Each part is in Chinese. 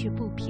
却不平。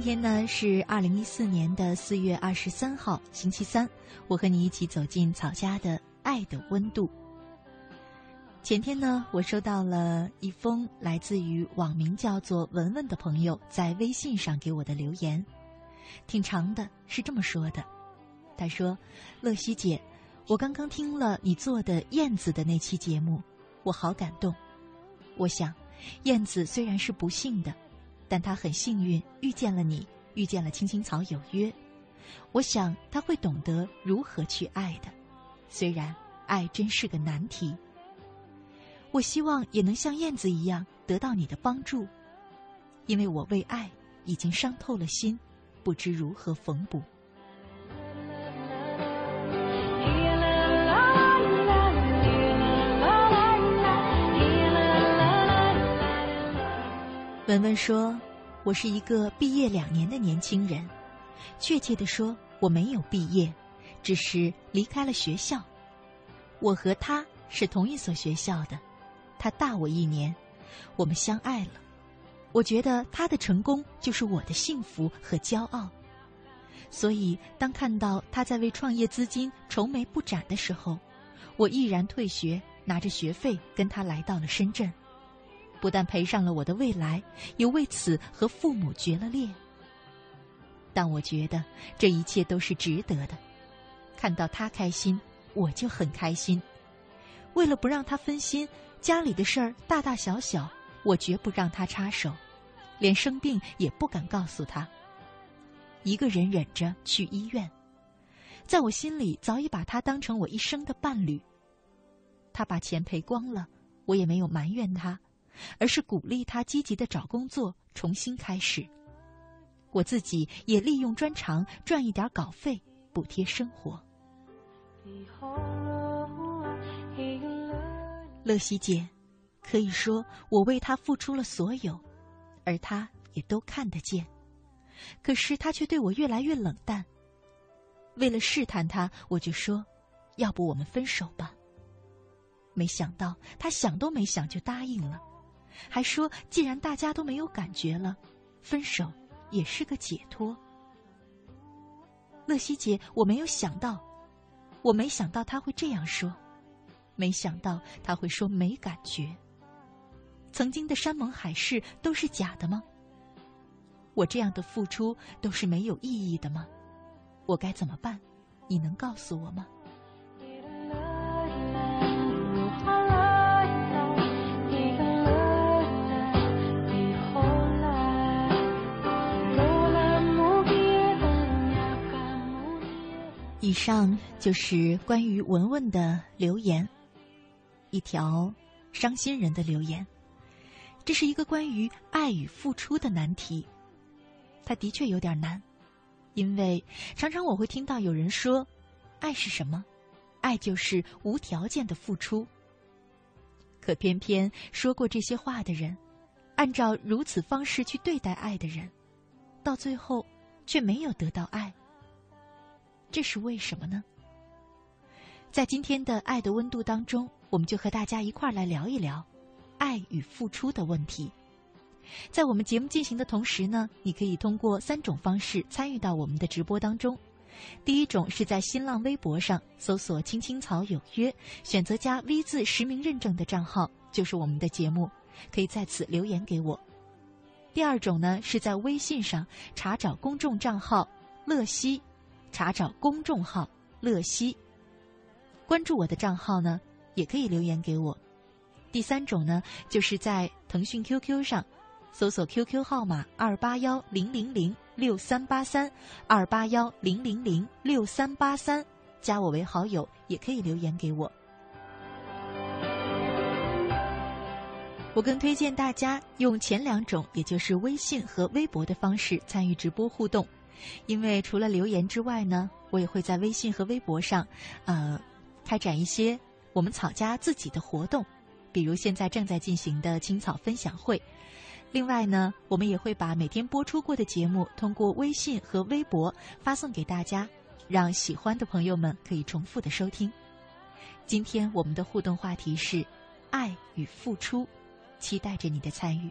今天呢是二零一四年的四月二十三号，星期三。我和你一起走进草家的爱的温度。前天呢，我收到了一封来自于网名叫做文文的朋友在微信上给我的留言，挺长的，是这么说的：他说，乐西姐，我刚刚听了你做的燕子的那期节目，我好感动。我想，燕子虽然是不幸的。但他很幸运遇见了你，遇见了青青草有约。我想他会懂得如何去爱的，虽然爱真是个难题。我希望也能像燕子一样得到你的帮助，因为我为爱已经伤透了心，不知如何缝补。文文说：“我是一个毕业两年的年轻人，确切的说，我没有毕业，只是离开了学校。我和他是同一所学校的，他大我一年，我们相爱了。我觉得他的成功就是我的幸福和骄傲。所以，当看到他在为创业资金愁眉不展的时候，我毅然退学，拿着学费跟他来到了深圳。”不但赔上了我的未来，也为此和父母决了裂。但我觉得这一切都是值得的。看到他开心，我就很开心。为了不让他分心，家里的事儿大大小小，我绝不让他插手，连生病也不敢告诉他。一个人忍着去医院，在我心里早已把他当成我一生的伴侣。他把钱赔光了，我也没有埋怨他。而是鼓励他积极的找工作，重新开始。我自己也利用专长赚一点稿费，补贴生活。乐西姐，可以说我为他付出了所有，而他也都看得见。可是他却对我越来越冷淡。为了试探他，我就说：“要不我们分手吧。”没想到他想都没想就答应了。还说，既然大家都没有感觉了，分手也是个解脱。乐西姐，我没有想到，我没想到他会这样说。没想到他会说没感觉。曾经的山盟海誓都是假的吗？我这样的付出都是没有意义的吗？我该怎么办？你能告诉我吗？以上就是关于文文的留言，一条伤心人的留言。这是一个关于爱与付出的难题，它的确有点难，因为常常我会听到有人说：“爱是什么？爱就是无条件的付出。”可偏偏说过这些话的人，按照如此方式去对待爱的人，到最后却没有得到爱。这是为什么呢？在今天的《爱的温度》当中，我们就和大家一块儿来聊一聊爱与付出的问题。在我们节目进行的同时呢，你可以通过三种方式参与到我们的直播当中。第一种是在新浪微博上搜索“青青草有约”，选择加 V 字实名认证的账号，就是我们的节目，可以在此留言给我。第二种呢是在微信上查找公众账号“乐西”。查找公众号“乐西”，关注我的账号呢，也可以留言给我。第三种呢，就是在腾讯 QQ 上搜索 QQ 号码二八幺零零零六三八三二八幺零零零六三八三，加我为好友，也可以留言给我。我更推荐大家用前两种，也就是微信和微博的方式参与直播互动。因为除了留言之外呢，我也会在微信和微博上，呃，开展一些我们草家自己的活动，比如现在正在进行的青草分享会。另外呢，我们也会把每天播出过的节目通过微信和微博发送给大家，让喜欢的朋友们可以重复的收听。今天我们的互动话题是爱与付出，期待着你的参与。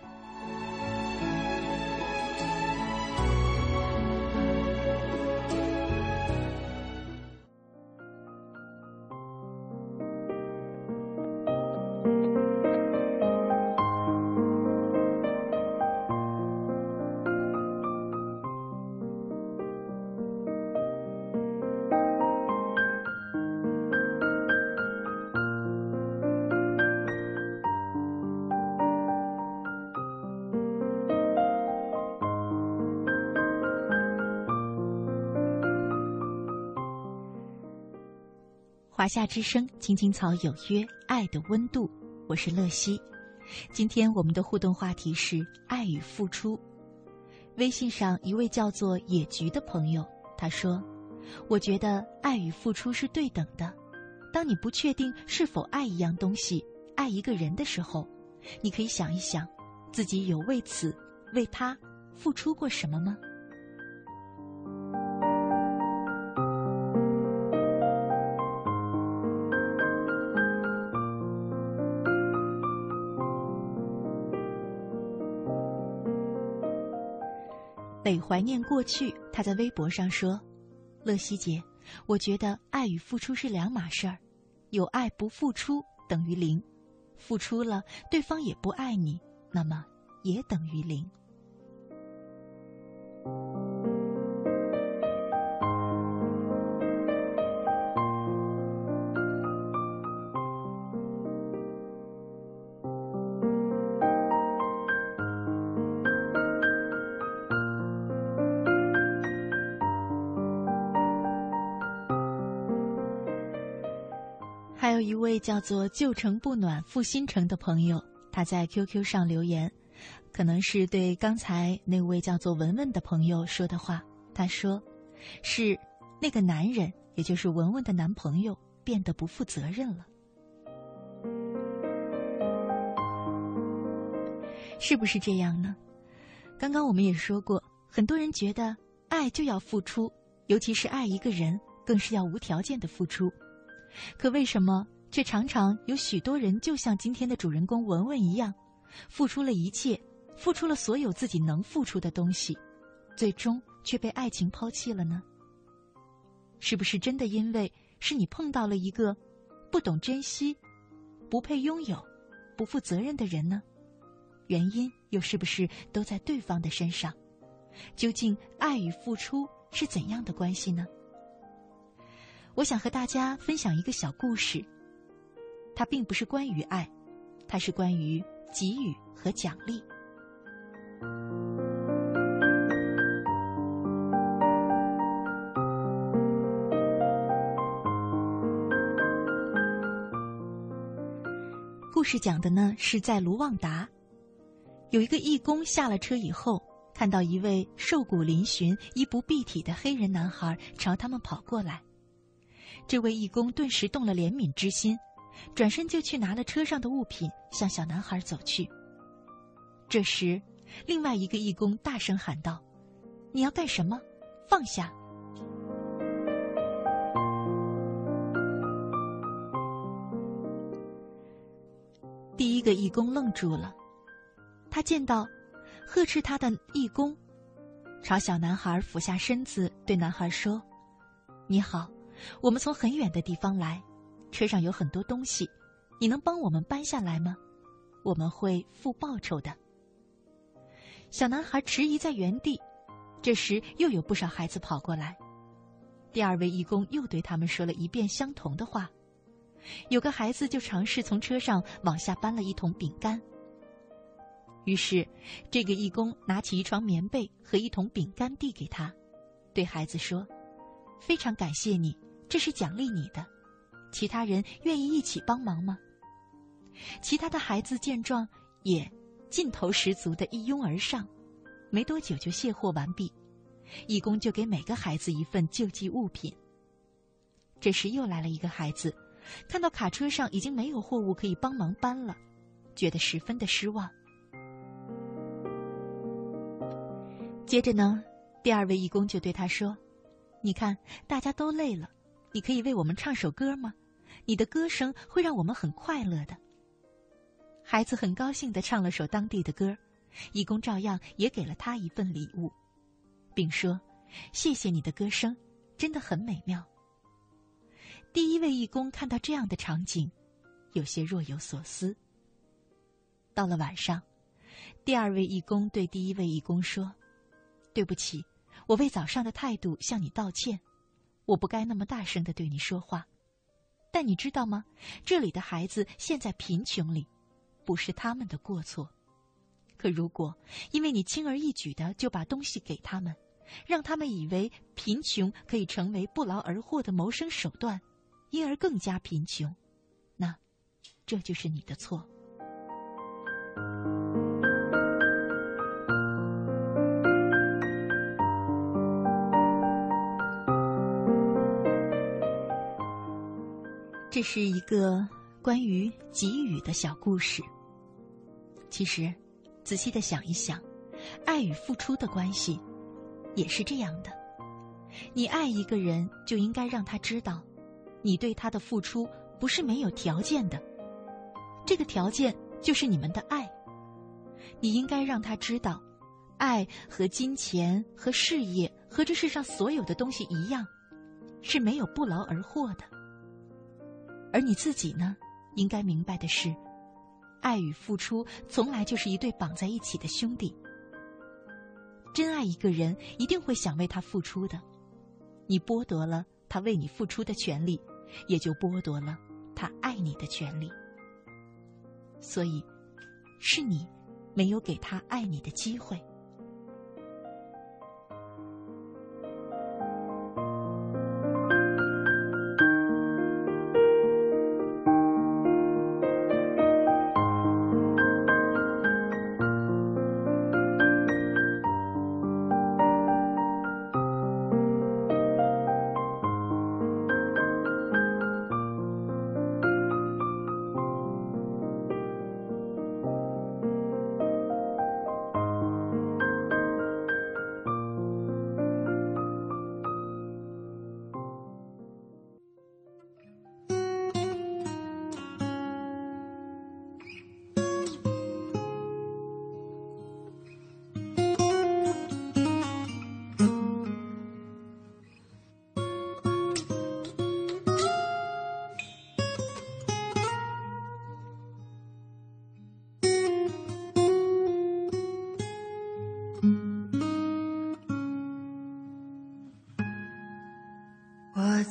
华夏之声，青青草有约，爱的温度，我是乐西。今天我们的互动话题是爱与付出。微信上一位叫做野菊的朋友，他说：“我觉得爱与付出是对等的。当你不确定是否爱一样东西、爱一个人的时候，你可以想一想，自己有为此为他付出过什么吗？”得怀念过去。他在微博上说：“乐西姐，我觉得爱与付出是两码事儿，有爱不付出等于零，付出了对方也不爱你，那么也等于零。”还有一位叫做旧城不暖复新城的朋友他在 qq 上留言可能是对刚才那位叫做文文的朋友说的话。他说是那个男人也就是文文的男朋友变得不负责任了。是不是这样呢？刚刚我们也说过很多人觉得爱就要付出尤其是爱一个人更是要无条件的付出。可为什么却常常有许多人就像今天的主人公文文一样，付出了一切，付出了所有自己能付出的东西，最终却被爱情抛弃了呢？是不是真的因为是你碰到了一个不懂珍惜、不配拥有、不负责任的人呢？原因又是不是都在对方的身上？究竟爱与付出是怎样的关系呢？我想和大家分享一个小故事。它并不是关于爱，它是关于给予和奖励。故事讲的呢是在卢旺达，有一个义工下了车以后，看到一位瘦骨嶙峋、衣不蔽体的黑人男孩朝他们跑过来。这位义工顿时动了怜悯之心，转身就去拿了车上的物品，向小男孩走去。这时，另外一个义工大声喊道：“你要干什么？放下！”第一个义工愣住了，他见到呵斥他的义工，朝小男孩俯下身子，对男孩说：“你好。”我们从很远的地方来，车上有很多东西，你能帮我们搬下来吗？我们会付报酬的。小男孩迟疑在原地，这时又有不少孩子跑过来，第二位义工又对他们说了一遍相同的话。有个孩子就尝试从车上往下搬了一桶饼干。于是，这个义工拿起一床棉被和一桶饼干递给他，对孩子说：“非常感谢你。”这是奖励你的，其他人愿意一起帮忙吗？其他的孩子见状也劲头十足的一拥而上，没多久就卸货完毕，义工就给每个孩子一份救济物品。这时又来了一个孩子，看到卡车上已经没有货物可以帮忙搬了，觉得十分的失望。接着呢，第二位义工就对他说：“你看，大家都累了。”你可以为我们唱首歌吗？你的歌声会让我们很快乐的。孩子很高兴的唱了首当地的歌，义工照样也给了他一份礼物，并说：“谢谢你的歌声，真的很美妙。”第一位义工看到这样的场景，有些若有所思。到了晚上，第二位义工对第一位义工说：“对不起，我为早上的态度向你道歉。”我不该那么大声的对你说话，但你知道吗？这里的孩子现在贫穷里，不是他们的过错。可如果因为你轻而易举的就把东西给他们，让他们以为贫穷可以成为不劳而获的谋生手段，因而更加贫穷，那这就是你的错。这是一个关于给予的小故事。其实，仔细的想一想，爱与付出的关系也是这样的。你爱一个人，就应该让他知道，你对他的付出不是没有条件的。这个条件就是你们的爱。你应该让他知道，爱和金钱、和事业、和这世上所有的东西一样，是没有不劳而获的。而你自己呢，应该明白的是，爱与付出从来就是一对绑在一起的兄弟。真爱一个人，一定会想为他付出的。你剥夺了他为你付出的权利，也就剥夺了他爱你的权利。所以，是你没有给他爱你的机会。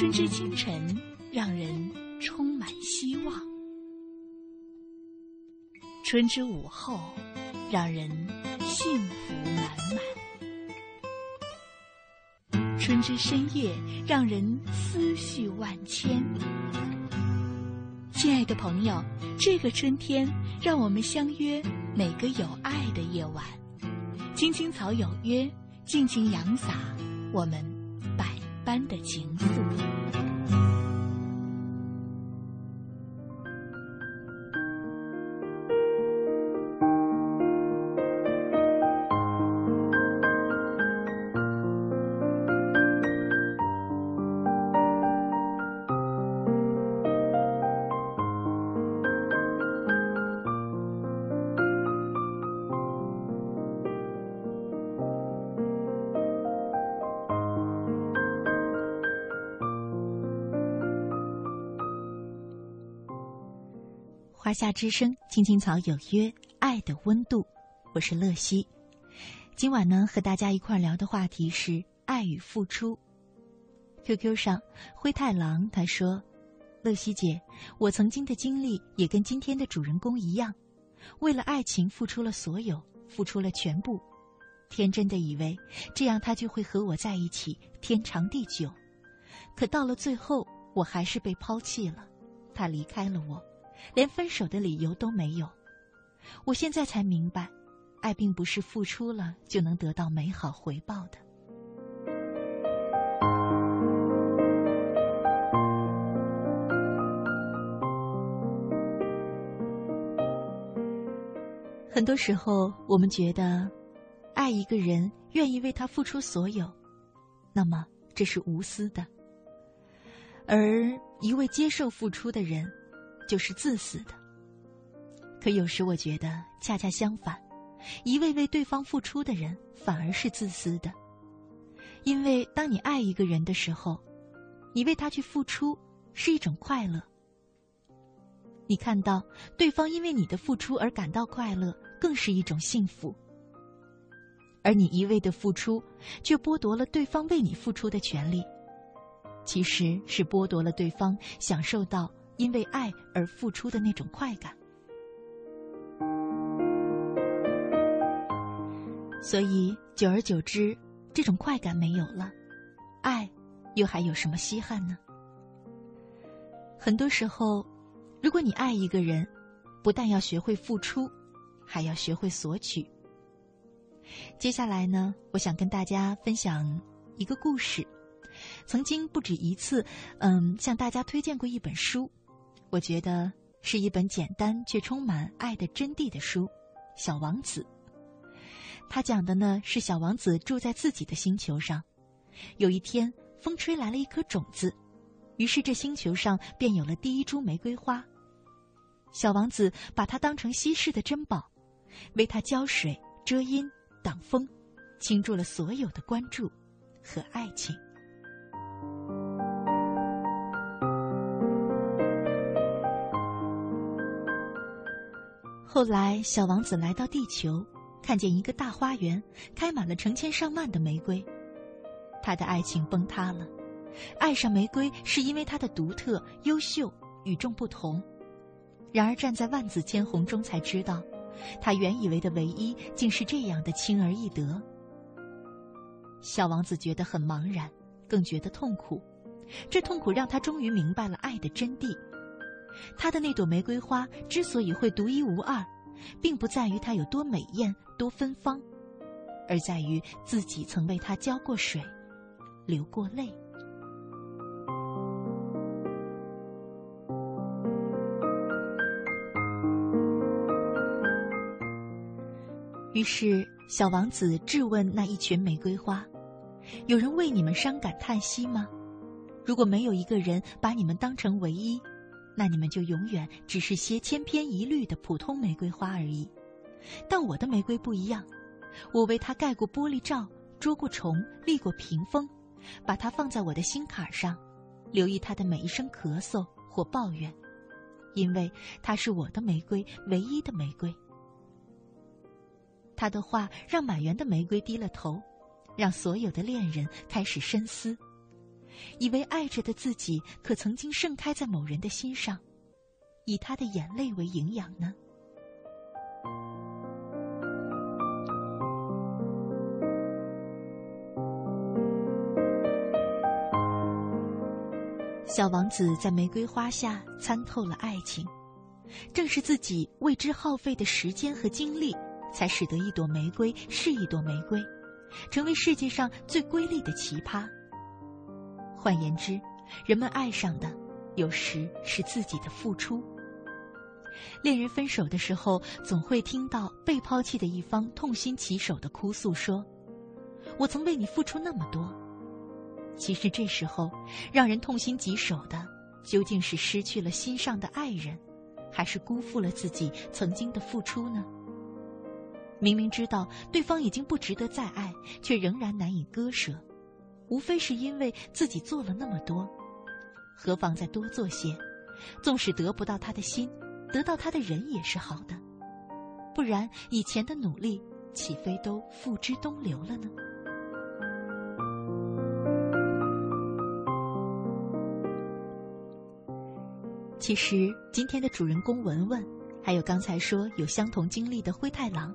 春之清晨，让人充满希望；春之午后，让人幸福满满；春之深夜，让人思绪万千。亲爱的朋友，这个春天，让我们相约每个有爱的夜晚，青青草有约，尽情扬洒我们般的情愫。夏之声，青青草有约，爱的温度，我是乐西。今晚呢，和大家一块聊的话题是爱与付出。QQ 上，灰太狼他说：“乐西姐，我曾经的经历也跟今天的主人公一样，为了爱情付出了所有，付出了全部，天真的以为这样他就会和我在一起天长地久。可到了最后，我还是被抛弃了，他离开了我，连分手的理由都没有。我现在才明白，爱并不是付出了就能得到美好回报的。”很多时候，我们觉得，爱一个人，愿意为他付出所有，那么这是无私的；而一味接受付出的人，就是自私的。可有时我觉得恰恰相反，一味为对方付出的人，反而是自私的。因为当你爱一个人的时候，你为他去付出，是一种快乐。你看到对方因为你的付出而感到快乐。更是一种幸福，而你一味的付出，却剥夺了对方为你付出的权利，其实是剥夺了对方享受到因为爱而付出的那种快感。所以，久而久之，这种快感没有了，爱又还有什么稀罕呢？很多时候，如果你爱一个人，不但要学会付出。还要学会索取。接下来呢，我想跟大家分享一个故事。曾经不止一次，嗯，向大家推荐过一本书，我觉得是一本简单却充满爱的真谛的书，《小王子》。他讲的呢是小王子住在自己的星球上，有一天风吹来了一颗种子，于是这星球上便有了第一株玫瑰花。小王子把它当成稀世的珍宝。为它浇水、遮阴、挡风，倾注了所有的关注和爱情。后来，小王子来到地球，看见一个大花园，开满了成千上万的玫瑰，他的爱情崩塌了。爱上玫瑰，是因为它的独特、优秀、与众不同。然而，站在万紫千红中，才知道。他原以为的唯一，竟是这样的轻而易得。小王子觉得很茫然，更觉得痛苦。这痛苦让他终于明白了爱的真谛。他的那朵玫瑰花之所以会独一无二，并不在于它有多美艳、多芬芳，而在于自己曾为它浇过水，流过泪。于是，小王子质问那一群玫瑰花：“有人为你们伤感叹息吗？如果没有一个人把你们当成唯一，那你们就永远只是些千篇一律的普通玫瑰花而已。但我的玫瑰不一样，我为它盖过玻璃罩，捉过虫，立过屏风，把它放在我的心坎上，留意它的每一声咳嗽或抱怨，因为它是我的玫瑰，唯一的玫瑰。”他的话让满园的玫瑰低了头，让所有的恋人开始深思，以为爱着的自己可曾经盛开在某人的心上，以他的眼泪为营养呢？小王子在玫瑰花下参透了爱情，正是自己为之耗费的时间和精力。才使得一朵玫瑰是一朵玫瑰，成为世界上最瑰丽的奇葩。换言之，人们爱上的，有时是自己的付出。恋人分手的时候，总会听到被抛弃的一方痛心疾首的哭诉说：“我曾为你付出那么多。”其实这时候，让人痛心疾首的，究竟是失去了心上的爱人，还是辜负了自己曾经的付出呢？明明知道对方已经不值得再爱，却仍然难以割舍，无非是因为自己做了那么多，何妨再多做些？纵使得不到他的心，得到他的人也是好的，不然以前的努力岂非都付之东流了呢？其实今天的主人公文文，还有刚才说有相同经历的灰太狼，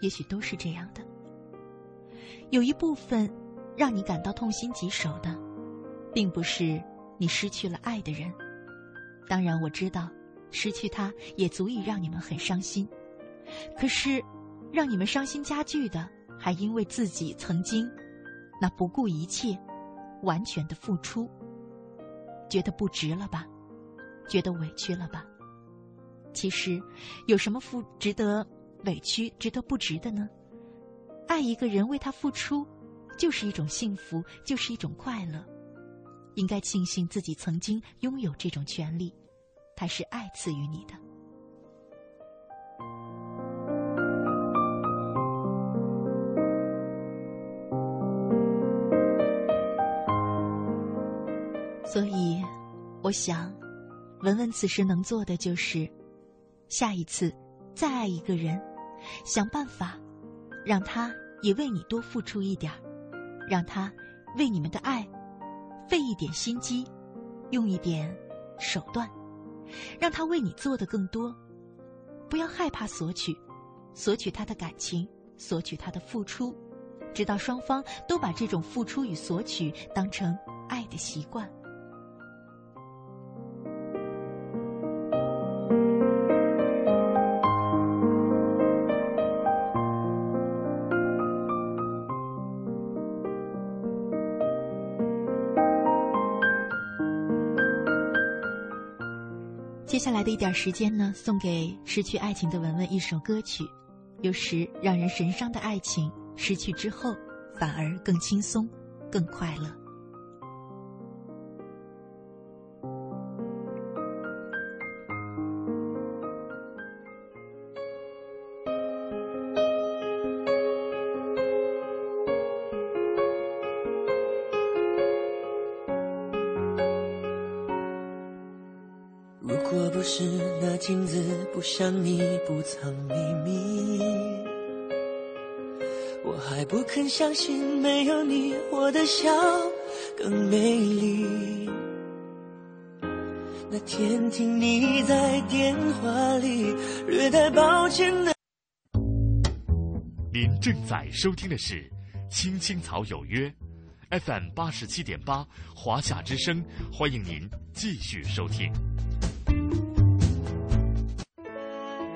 也许都是这样的。有一部分让你感到痛心疾首的，并不是你失去了爱的人。当然，我知道失去他也足以让你们很伤心。可是，让你们伤心加剧的，还因为自己曾经那不顾一切、完全的付出，觉得不值了吧？觉得委屈了吧？其实，有什么付值得委屈、值得不值的呢？爱一个人，为他付出，就是一种幸福，就是一种快乐。应该庆幸自己曾经拥有这种权利，它是爱赐予你的。所以，我想，文文此时能做的就是，下一次再爱一个人，想办法让他也为你多付出一点儿，让他为你们的爱。费一点心机，用一点手段，让他为你做的更多。不要害怕索取，索取他的感情，索取他的付出，直到双方都把这种付出与索取当成爱的习惯。的一点时间呢，送给失去爱情的文文一首歌曲。有时让人神伤的爱情，失去之后反而更轻松，更快乐。镜子不像你不藏秘密，我还不肯相信没有你，我的笑更美丽。那天听你在电话里略带抱歉的。您正在收听的是《青青草有约》，FM 八十七点八，华夏之声，欢迎您继续收听。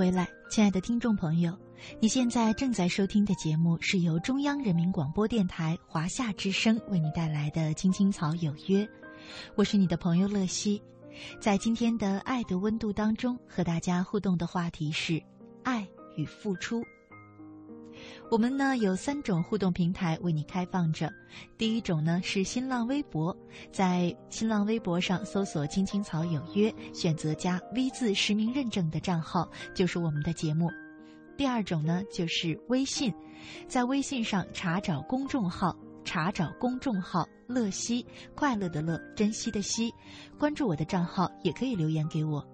回来，亲爱的听众朋友。你现在正在收听的节目是由中央人民广播电台华夏之声为你带来的《青青草有约》，我是你的朋友乐西。在今天的《爱的温度》当中，和大家互动的话题是爱与付出。我们呢有三种互动平台为你开放着，第一种呢是新浪微博，在新浪微博上搜索“青青草有约”，选择加 V 字实名认证的账号就是我们的节目。第二种呢就是微信，在微信上查找公众号，查找公众号“乐西”，快乐的乐，珍惜的惜，关注我的账号也可以留言给我。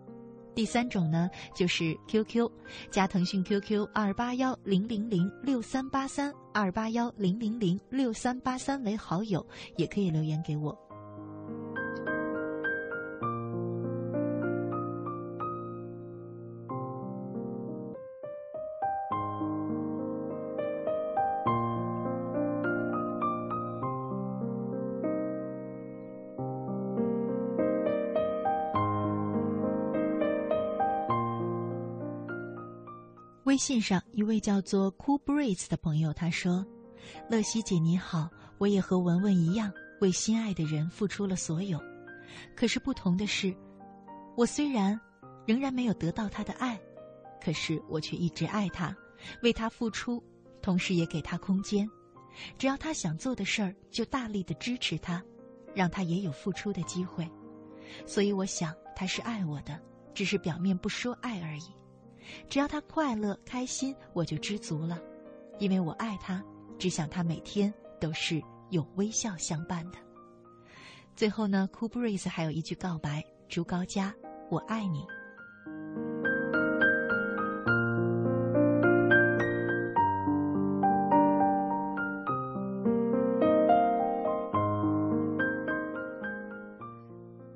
第三种呢，就是 QQ，加腾讯 QQ 二八幺零零零六三八三二八幺零零零六三八三为好友，也可以留言给我。微信上一位叫做 Cool Breeze 的朋友，他说：“乐西姐你好，我也和文文一样，为心爱的人付出了所有。可是不同的是，我虽然仍然没有得到他的爱，可是我却一直爱他，为他付出，同时也给他空间。只要他想做的事儿，就大力的支持他，让他也有付出的机会。所以我想他是爱我的，只是表面不说爱而已。”只要他快乐开心，我就知足了，因为我爱他，只想他每天都是有微笑相伴的。最后呢，Cool Breeze 还有一句告白：朱高佳，我爱你。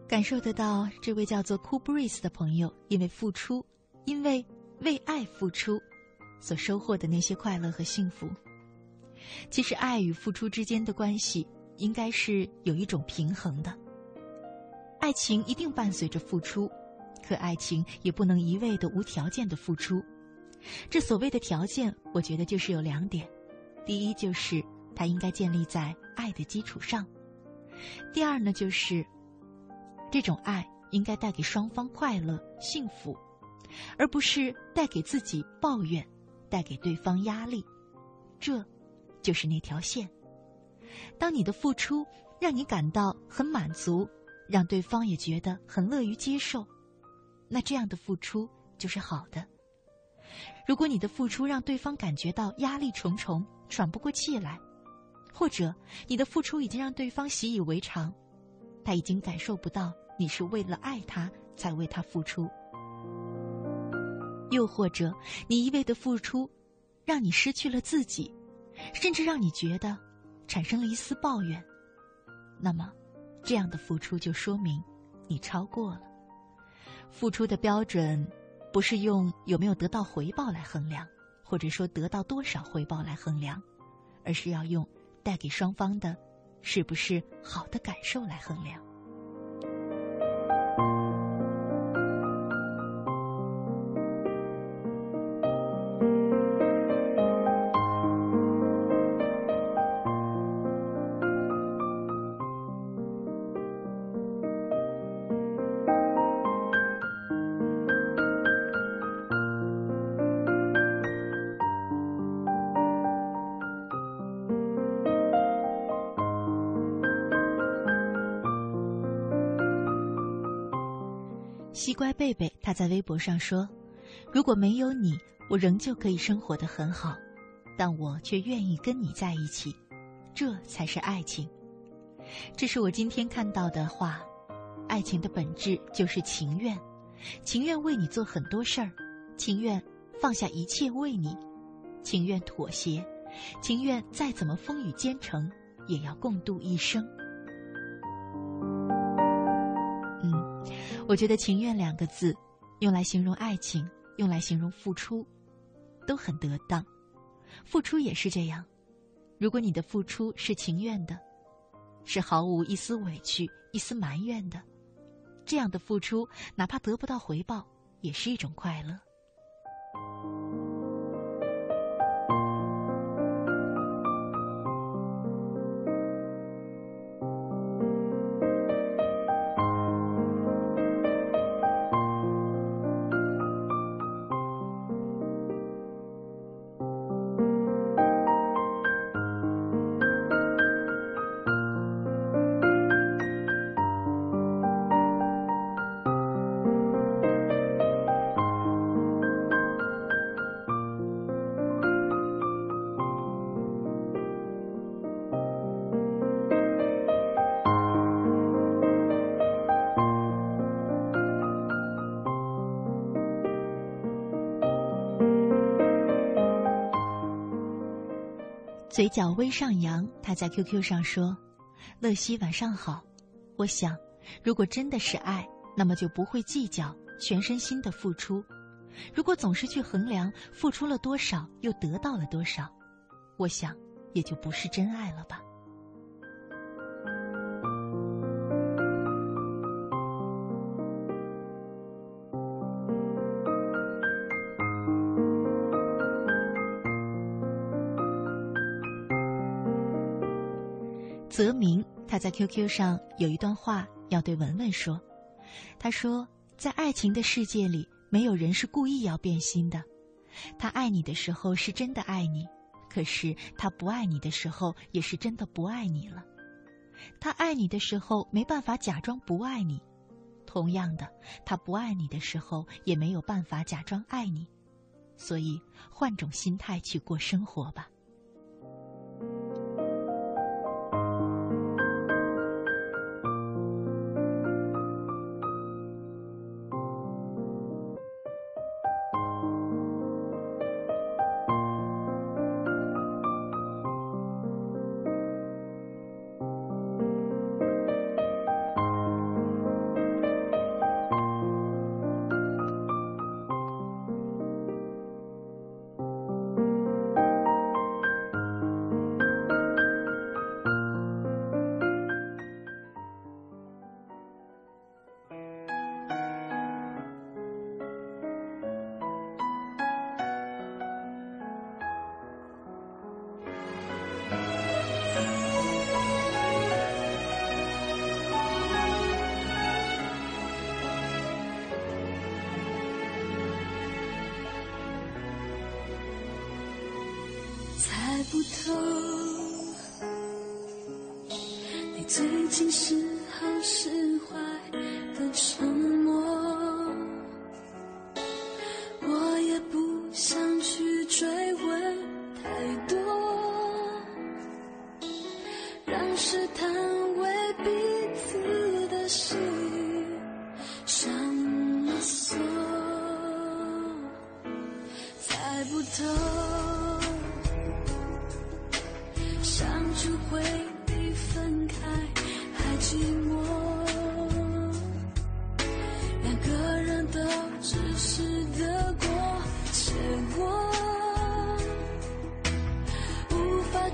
感受得到，这位叫做 Cool Breeze 的朋友，因为付出，因为。为爱付出，所收获的那些快乐和幸福。其实，爱与付出之间的关系应该是有一种平衡的。爱情一定伴随着付出，可爱情也不能一味的无条件的付出。这所谓的条件，我觉得就是有两点：第一，就是它应该建立在爱的基础上；第二呢，就是这种爱应该带给双方快乐、幸福。而不是带给自己抱怨，带给对方压力，这，就是那条线。当你的付出让你感到很满足，让对方也觉得很乐于接受，那这样的付出就是好的。如果你的付出让对方感觉到压力重重、喘不过气来，或者你的付出已经让对方习以为常，他已经感受不到你是为了爱他才为他付出。又或者，你一味的付出，让你失去了自己，甚至让你觉得产生了一丝抱怨，那么，这样的付出就说明你超过了。付出的标准，不是用有没有得到回报来衡量，或者说得到多少回报来衡量，而是要用带给双方的，是不是好的感受来衡量。贝贝他在微博上说：“如果没有你，我仍旧可以生活的很好，但我却愿意跟你在一起，这才是爱情。”这是我今天看到的话。爱情的本质就是情愿，情愿为你做很多事儿，情愿放下一切为你，情愿妥协，情愿再怎么风雨兼程，也要共度一生。我觉得“情愿”两个字，用来形容爱情，用来形容付出，都很得当。付出也是这样。如果你的付出是情愿的，是毫无一丝委屈、一丝埋怨的，这样的付出，哪怕得不到回报，也是一种快乐。嘴角微上扬，他在 QQ 上说：“乐西晚上好。”我想，如果真的是爱，那么就不会计较全身心的付出。如果总是去衡量付出了多少又得到了多少，我想也就不是真爱了吧。泽明他在 QQ 上有一段话要对文文说，他说，在爱情的世界里。没有人是故意要变心的，他爱你的时候是真的爱你，可是他不爱你的时候也是真的不爱你了。他爱你的时候没办法假装不爱你，同样的，他不爱你的时候也没有办法假装爱你，所以换种心态去过生活吧。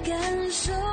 感受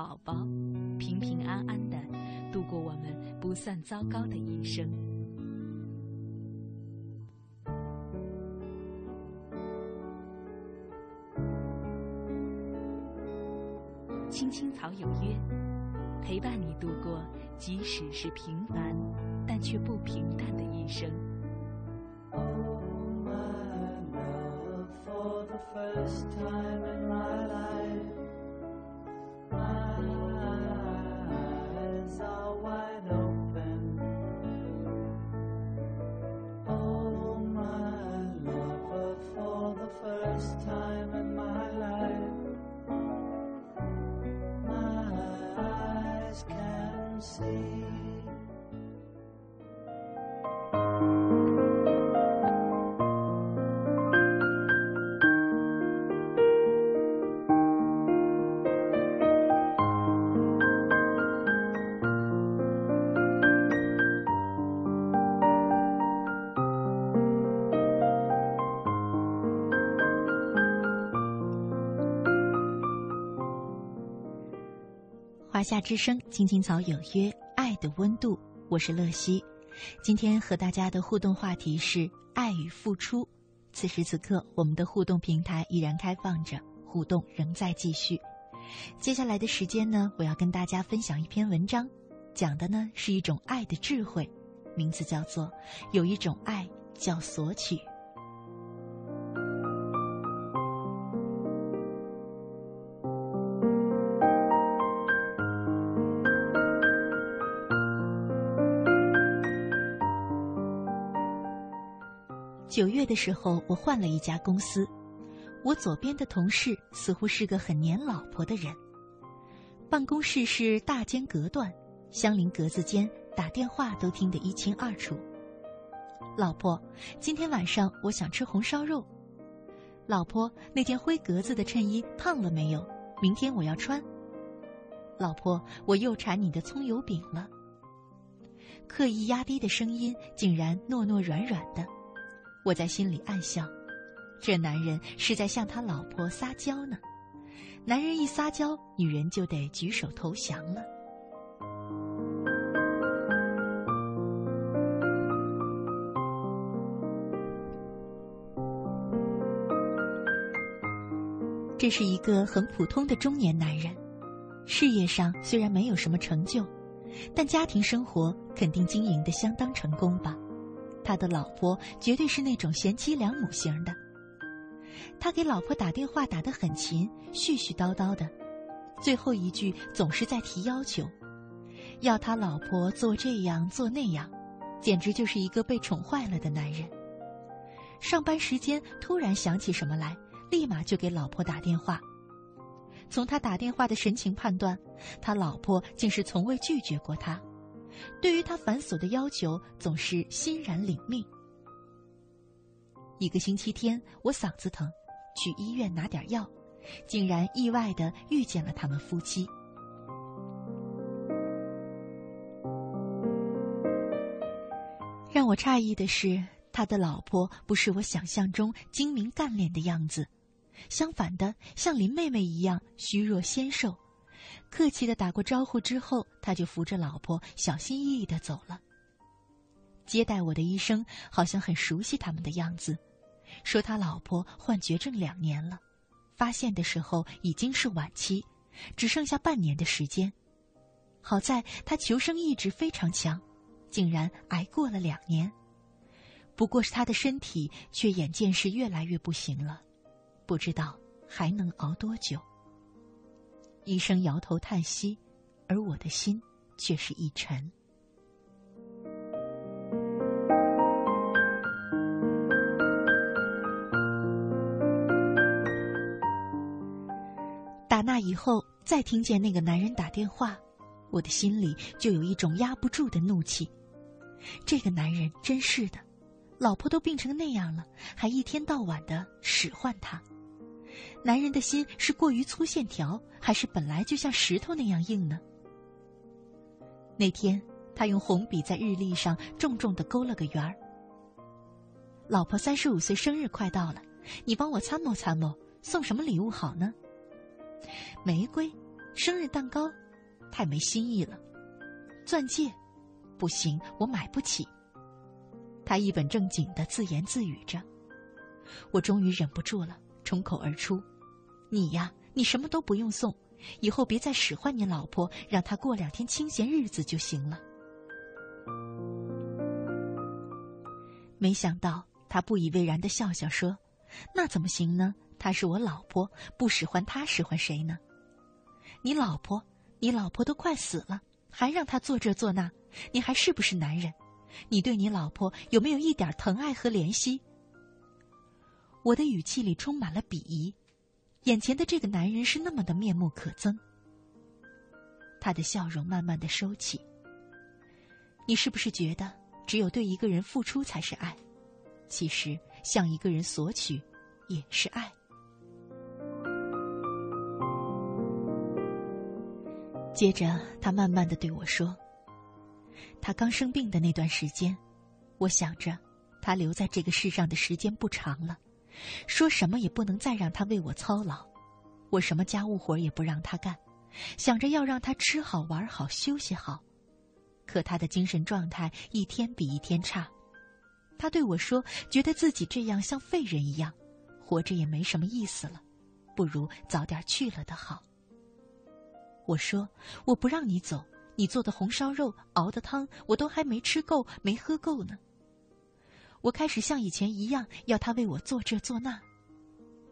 宝宝，平平安安的度过我们不算糟糕的一生。青青草有约，陪伴你度过即使是平凡，但却不平淡的一生。For the first time in my life, eyes 夏之声，青青草有约，爱的温度，我是乐西。今天和大家的互动话题是爱与付出。此时此刻，我们的互动平台依然开放着，互动仍在继续。接下来的时间呢，我要跟大家分享一篇文章，讲的呢是一种爱的智慧，名字叫做“有一种爱叫索取”。月的时候，我换了一家公司。我左边的同事似乎是个很黏老婆的人。办公室是大间隔断，相邻格子间，打电话都听得一清二楚。老婆，今天晚上我想吃红烧肉。老婆，那件灰格子的衬衣烫了没有？明天我要穿。老婆，我又馋你的葱油饼了。刻意压低的声音，竟然糯糯软软的。我在心里暗笑，这男人是在向他老婆撒娇呢。男人一撒娇，女人就得举手投降了。这是一个很普通的中年男人，事业上虽然没有什么成就，但家庭生活肯定经营的相当成功吧。他的老婆绝对是那种贤妻良母型的。他给老婆打电话打得很勤，絮絮叨叨的，最后一句总是在提要求，要他老婆做这样做那样，简直就是一个被宠坏了的男人。上班时间突然想起什么来，立马就给老婆打电话。从他打电话的神情判断，他老婆竟是从未拒绝过他。对于他繁琐的要求，总是欣然领命。一个星期天，我嗓子疼，去医院拿点药，竟然意外的遇见了他们夫妻。让我诧异的是，他的老婆不是我想象中精明干练的样子，相反的，像林妹妹一样虚弱纤瘦。客气的打过招呼之后，他就扶着老婆小心翼翼的走了。接待我的医生好像很熟悉他们的样子，说他老婆患绝症两年了，发现的时候已经是晚期，只剩下半年的时间。好在他求生意志非常强，竟然挨过了两年。不过是他的身体却眼见是越来越不行了，不知道还能熬多久。医生摇头叹息，而我的心却是一沉。打那以后，再听见那个男人打电话，我的心里就有一种压不住的怒气。这个男人真是的，老婆都病成那样了，还一天到晚的使唤他。男人的心是过于粗线条，还是本来就像石头那样硬呢？那天，他用红笔在日历上重重的勾了个圆儿。老婆三十五岁生日快到了，你帮我参谋参谋，送什么礼物好呢？玫瑰，生日蛋糕，太没新意了。钻戒，不行，我买不起。他一本正经的自言自语着。我终于忍不住了，冲口而出：“你呀，你什么都不用送。”以后别再使唤你老婆，让她过两天清闲日子就行了。没想到他不以为然的笑笑说：“那怎么行呢？她是我老婆，不使唤她，使唤谁呢？你老婆，你老婆都快死了，还让她做这做那，你还是不是男人？你对你老婆有没有一点疼爱和怜惜？”我的语气里充满了鄙夷。眼前的这个男人是那么的面目可憎，他的笑容慢慢的收起。你是不是觉得只有对一个人付出才是爱？其实向一个人索取也是爱。接着，他慢慢的对我说：“他刚生病的那段时间，我想着他留在这个世上的时间不长了。”说什么也不能再让他为我操劳，我什么家务活也不让他干，想着要让他吃好玩好休息好，可他的精神状态一天比一天差。他对我说：“觉得自己这样像废人一样，活着也没什么意思了，不如早点去了的好。”我说：“我不让你走，你做的红烧肉、熬的汤，我都还没吃够、没喝够呢。”我开始像以前一样要他为我做这做那，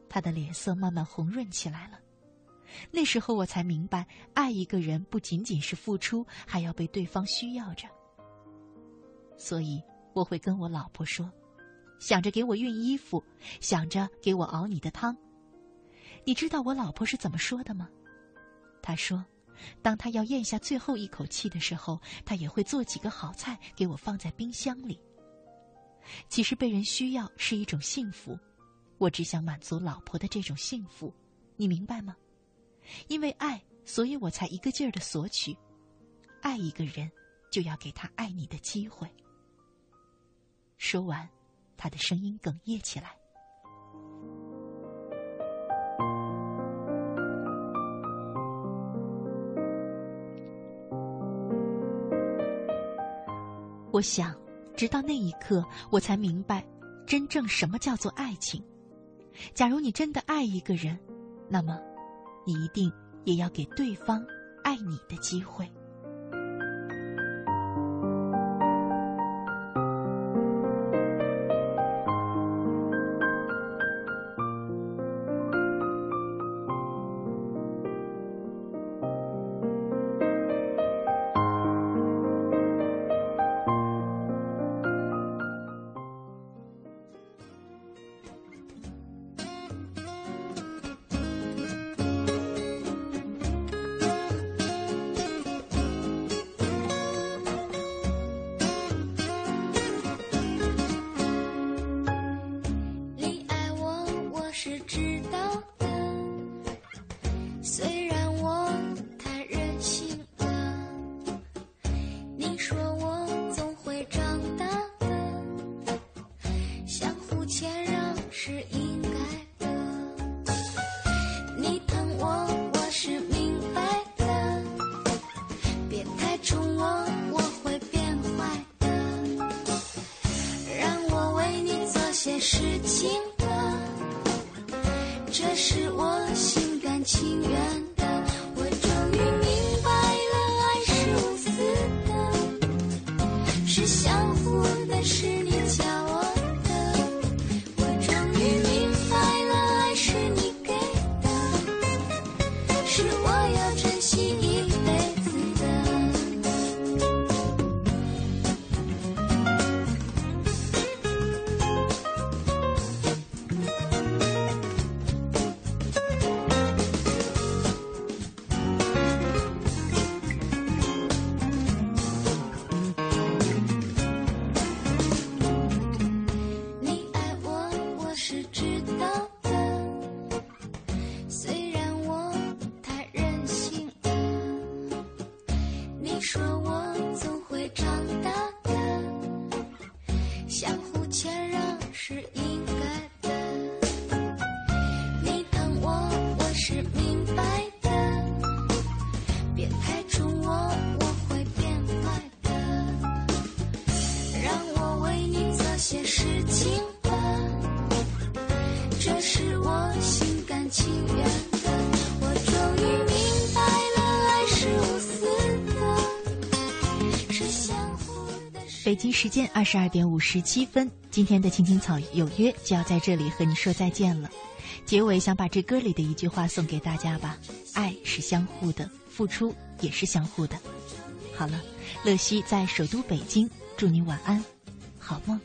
他的脸色慢慢红润起来了。那时候我才明白，爱一个人不仅仅是付出，还要被对方需要着。所以我会跟我老婆说，想着给我熨衣服，想着给我熬你的汤。你知道我老婆是怎么说的吗？她说，当她要咽下最后一口气的时候，她也会做几个好菜给我放在冰箱里。其实被人需要是一种幸福，我只想满足老婆的这种幸福，你明白吗？因为爱，所以我才一个劲儿的索取。爱一个人，就要给他爱你的机会。说完，他的声音哽咽起来。我想。直到那一刻，我才明白，真正什么叫做爱情。假如你真的爱一个人，那么，你一定也要给对方爱你的机会。心甘情愿京时间二十二点五十七分，今天的青青草有约就要在这里和你说再见了。结尾想把这歌里的一句话送给大家吧：爱是相互的，付出也是相互的。好了，乐西在首都北京，祝你晚安，好梦。